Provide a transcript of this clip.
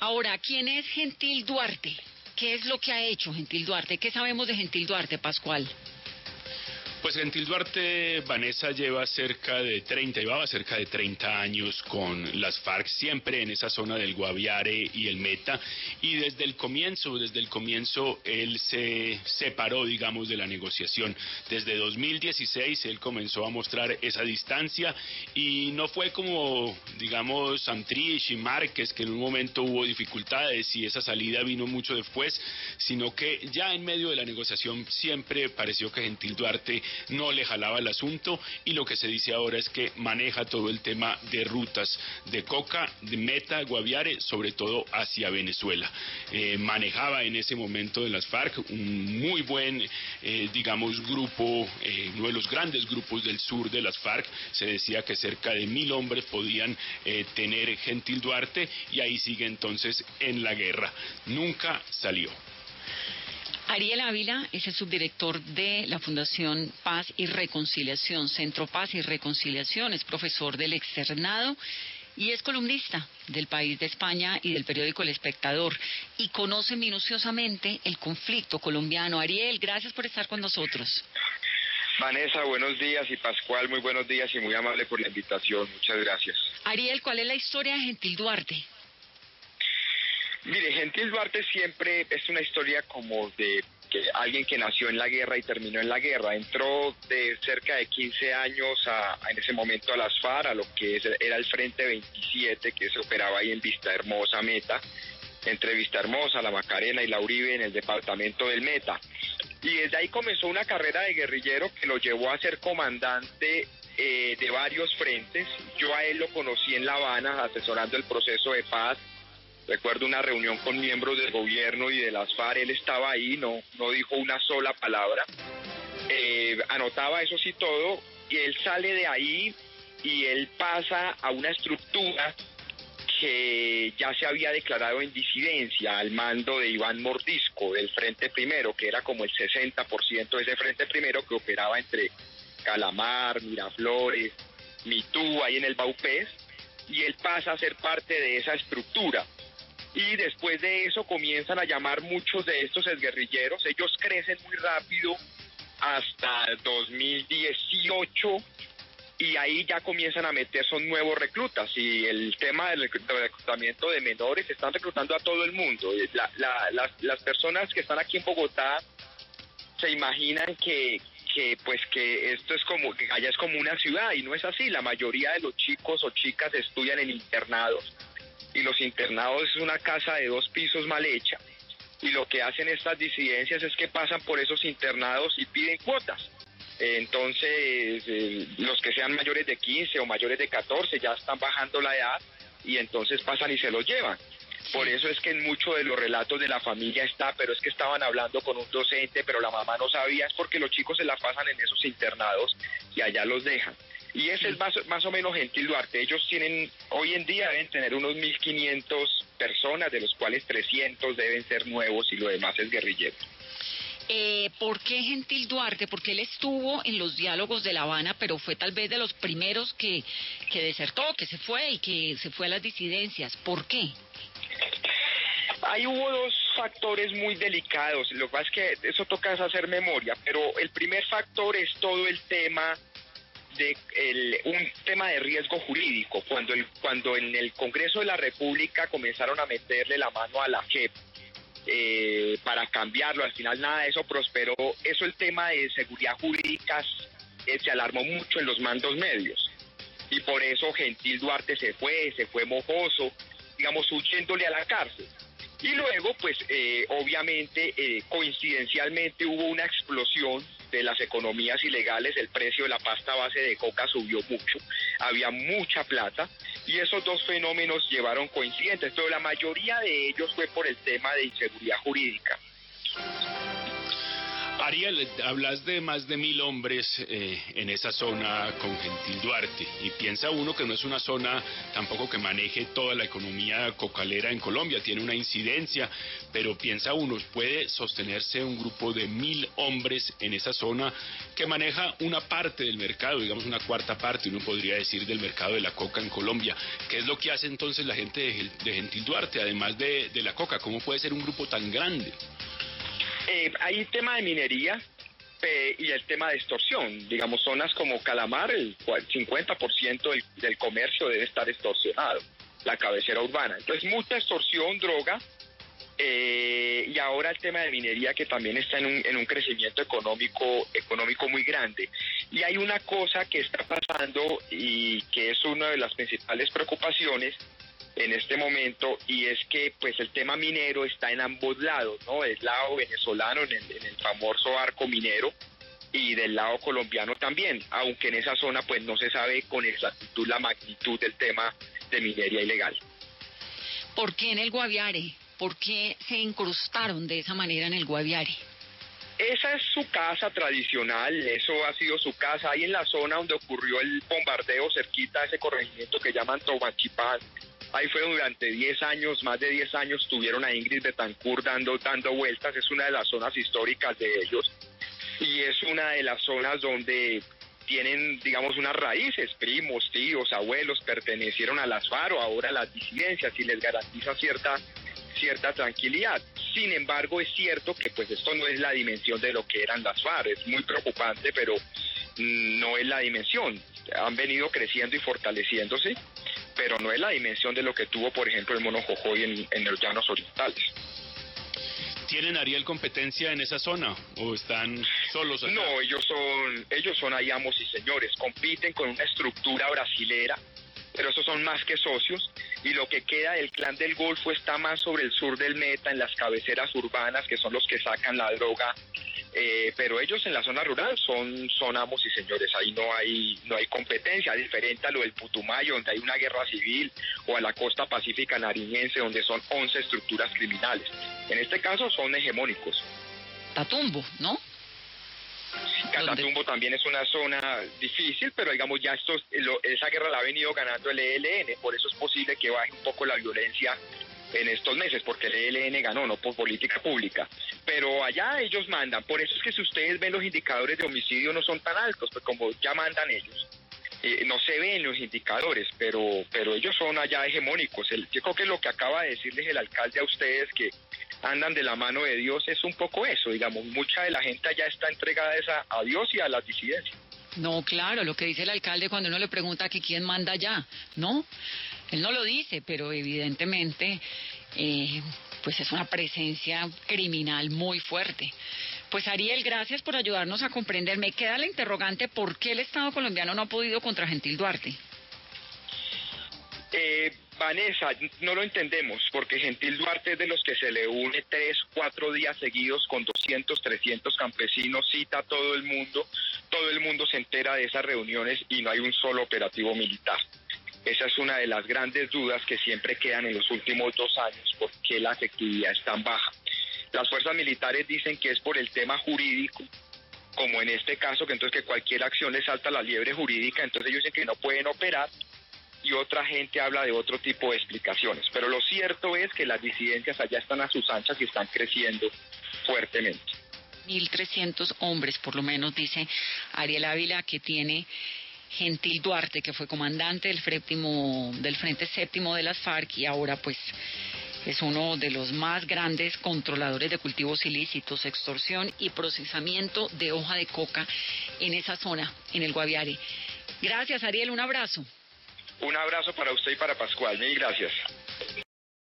Ahora, ¿quién es Gentil Duarte? ¿Qué es lo que ha hecho Gentil Duarte? ¿Qué sabemos de Gentil Duarte, Pascual? Pues Gentil Duarte, Vanessa lleva cerca de 30, llevaba cerca de 30 años con las FARC, siempre en esa zona del Guaviare y el Meta, y desde el comienzo, desde el comienzo él se separó, digamos, de la negociación. Desde 2016 él comenzó a mostrar esa distancia y no fue como, digamos, Santrich y Márquez, que en un momento hubo dificultades y esa salida vino mucho después, sino que ya en medio de la negociación siempre pareció que Gentil Duarte no le jalaba el asunto y lo que se dice ahora es que maneja todo el tema de rutas de coca, de meta, guaviare, sobre todo hacia Venezuela. Eh, manejaba en ese momento de las FARC un muy buen, eh, digamos, grupo, eh, uno de los grandes grupos del sur de las FARC. Se decía que cerca de mil hombres podían tener Gentil Duarte y ahí sigue entonces en la guerra. Nunca salió. Ariel Ávila es el subdirector de la Fundación Paz y Reconciliación, Centro Paz y Reconciliación, es profesor del externado y es columnista del País de España y del periódico El Espectador y conoce minuciosamente el conflicto colombiano. Ariel, gracias por estar con nosotros. Vanessa, buenos días y Pascual, muy buenos días y muy amable por la invitación. Muchas gracias. Ariel, ¿cuál es la historia de Gentil Duarte? Mire, Gentil Duarte siempre es una historia como de que alguien que nació en la guerra y terminó en la guerra. Entró de cerca de 15 años a, en ese momento a las FARC, a lo que era el Frente 27, que se operaba ahí en Vista Hermosa, Meta, entre Vista Hermosa, La Macarena y La Uribe en el departamento del Meta. Y desde ahí comenzó una carrera de guerrillero que lo llevó a ser comandante eh, de varios frentes. Yo a él lo conocí en La Habana asesorando el proceso de paz Recuerdo una reunión con miembros del gobierno y de las FARC, él estaba ahí, no, no dijo una sola palabra, eh, anotaba eso sí todo, y él sale de ahí y él pasa a una estructura que ya se había declarado en disidencia al mando de Iván Mordisco del Frente Primero, que era como el 60% de ese Frente Primero que operaba entre Calamar, Miraflores, Mitú, ahí en el Baupés, y él pasa a ser parte de esa estructura y después de eso comienzan a llamar muchos de estos exguerrilleros, ellos crecen muy rápido hasta 2018 y ahí ya comienzan a meter son nuevos reclutas y el tema del reclutamiento de menores están reclutando a todo el mundo. las, personas que están aquí en Bogotá se imaginan que, que pues que esto es como que allá es como una ciudad y no es así. La mayoría de los chicos o chicas estudian en internados y los internados es una casa de dos pisos mal hecha. Y lo que hacen estas disidencias es que pasan por esos internados y piden cuotas. Entonces, eh, los que sean mayores de 15 o mayores de 14 ya están bajando la edad y entonces pasan y se los llevan. Por eso es que en muchos de los relatos de la familia está, pero es que estaban hablando con un docente, pero la mamá no sabía, es porque los chicos se la pasan en esos internados y allá los dejan. Y ese es más, más o menos Gentil Duarte. Ellos tienen, hoy en día deben tener unos 1.500 personas, de los cuales 300 deben ser nuevos y lo demás es guerrillero. Eh, ¿Por qué Gentil Duarte? Porque él estuvo en los diálogos de La Habana, pero fue tal vez de los primeros que, que desertó, que se fue y que se fue a las disidencias. ¿Por qué? Ahí hubo dos factores muy delicados. Lo que pasa es que eso toca hacer memoria, pero el primer factor es todo el tema de un tema de riesgo jurídico. Cuando, el, cuando en el Congreso de la República comenzaron a meterle la mano a la JEP eh, para cambiarlo, al final nada de eso prosperó. Eso el tema de seguridad jurídica eh, se alarmó mucho en los mandos medios. Y por eso Gentil Duarte se fue, se fue mojoso, digamos, huyéndole a la cárcel. Y luego, pues, eh, obviamente, coincidencialmente hubo una explosión de las economías ilegales, el precio de la pasta base de coca subió mucho, había mucha plata y esos dos fenómenos llevaron coincidentes, pero la mayoría de ellos fue por el tema de inseguridad jurídica. Ariel, hablas de más de mil hombres eh, en esa zona con Gentil Duarte y piensa uno que no es una zona tampoco que maneje toda la economía cocalera en Colombia, tiene una incidencia, pero piensa uno, puede sostenerse un grupo de mil hombres en esa zona que maneja una parte del mercado, digamos una cuarta parte, uno podría decir, del mercado de la coca en Colombia. ¿Qué es lo que hace entonces la gente de, Gentil Duarte, además de, de la coca? ¿Cómo puede ser un grupo tan grande? Eh, hay tema de minería y el tema de extorsión. Digamos, zonas como Calamar, el 50% del, del comercio debe estar extorsionado, la cabecera urbana. Entonces, mucha extorsión, droga, eh, y ahora el tema de minería que también está en un, en un crecimiento económico, económico muy grande. Y hay una cosa que está pasando y que es una de las principales preocupaciones en este momento y es que pues el tema minero está en ambos lados, ¿no? Del lado venezolano en el, en el famoso arco minero y del lado colombiano también, aunque en esa zona pues no se sabe con exactitud la magnitud del tema de minería ilegal. ¿Por qué en el Guaviare? ¿Por qué se incrustaron de esa manera en el Guaviare? Esa es su casa tradicional, eso ha sido su casa, ahí en la zona donde ocurrió el bombardeo cerquita de ese corregimiento que llaman Tobanchipán, Ahí fue durante 10 años, más de 10 años, tuvieron a Ingrid Betancourt dando, dando vueltas. Es una de las zonas históricas de ellos y es una de las zonas donde tienen, digamos, unas raíces, primos, tíos, abuelos, pertenecieron a las FARO, ahora las disidencias y les garantiza cierta, cierta tranquilidad. Sin embargo, es cierto que pues esto no es la dimensión de lo que eran las FARO, es muy preocupante, pero no es la dimensión. Han venido creciendo y fortaleciéndose pero no es la dimensión de lo que tuvo, por ejemplo, el mono Jojoy en, en los llanos orientales. ¿Tienen Ariel competencia en esa zona o están solos? No, ellos son, ellos son ahí amos y señores, compiten con una estructura brasilera, pero esos son más que socios y lo que queda del clan del Golfo está más sobre el sur del Meta, en las cabeceras urbanas, que son los que sacan la droga eh, pero ellos en la zona rural son, son amos y señores, ahí no hay, no hay competencia, diferente a lo del Putumayo, donde hay una guerra civil, o a la costa pacífica nariñense, donde son 11 estructuras criminales. En este caso son hegemónicos. Tatumbo, ¿no? Catatumbo también es una zona difícil, pero digamos ya esto, esa guerra la ha venido ganando el ELN, por eso es posible que baje un poco la violencia en estos meses, porque el ELN ganó, no por política pública. Pero allá ellos mandan, por eso es que si ustedes ven los indicadores de homicidio no son tan altos, pues como ya mandan ellos. Eh, no se ven los indicadores, pero, pero ellos son allá hegemónicos. El, yo creo que lo que acaba de decirles el alcalde a ustedes que andan de la mano de Dios es un poco eso, digamos, mucha de la gente allá está entregada esa, a Dios y a las disidencias. No, claro, lo que dice el alcalde cuando uno le pregunta que quién manda allá, ¿no? Él no lo dice, pero evidentemente eh, pues es una presencia criminal muy fuerte. Pues Ariel, gracias por ayudarnos a comprender. Me queda la interrogante por qué el Estado colombiano no ha podido contra Gentil Duarte. Eh, Vanessa, no lo entendemos, porque Gentil Duarte es de los que se le une tres, cuatro días seguidos con 200, 300 campesinos, cita a todo el mundo, todo el mundo se entera de esas reuniones y no hay un solo operativo militar. Esa es una de las grandes dudas que siempre quedan en los últimos dos años, por qué la efectividad es tan baja. Las fuerzas militares dicen que es por el tema jurídico, como en este caso, que entonces que cualquier acción le salta la liebre jurídica, entonces ellos dicen que no pueden operar y otra gente habla de otro tipo de explicaciones. Pero lo cierto es que las disidencias allá están a sus anchas y están creciendo fuertemente. 1.300 hombres, por lo menos, dice Ariel Ávila, que tiene Gentil Duarte, que fue comandante del, del Frente Séptimo de las FARC y ahora pues es uno de los más grandes controladores de cultivos ilícitos, extorsión y procesamiento de hoja de coca en esa zona, en el Guaviare. Gracias, Ariel, un abrazo. Un abrazo para usted y para Pascual, mil gracias.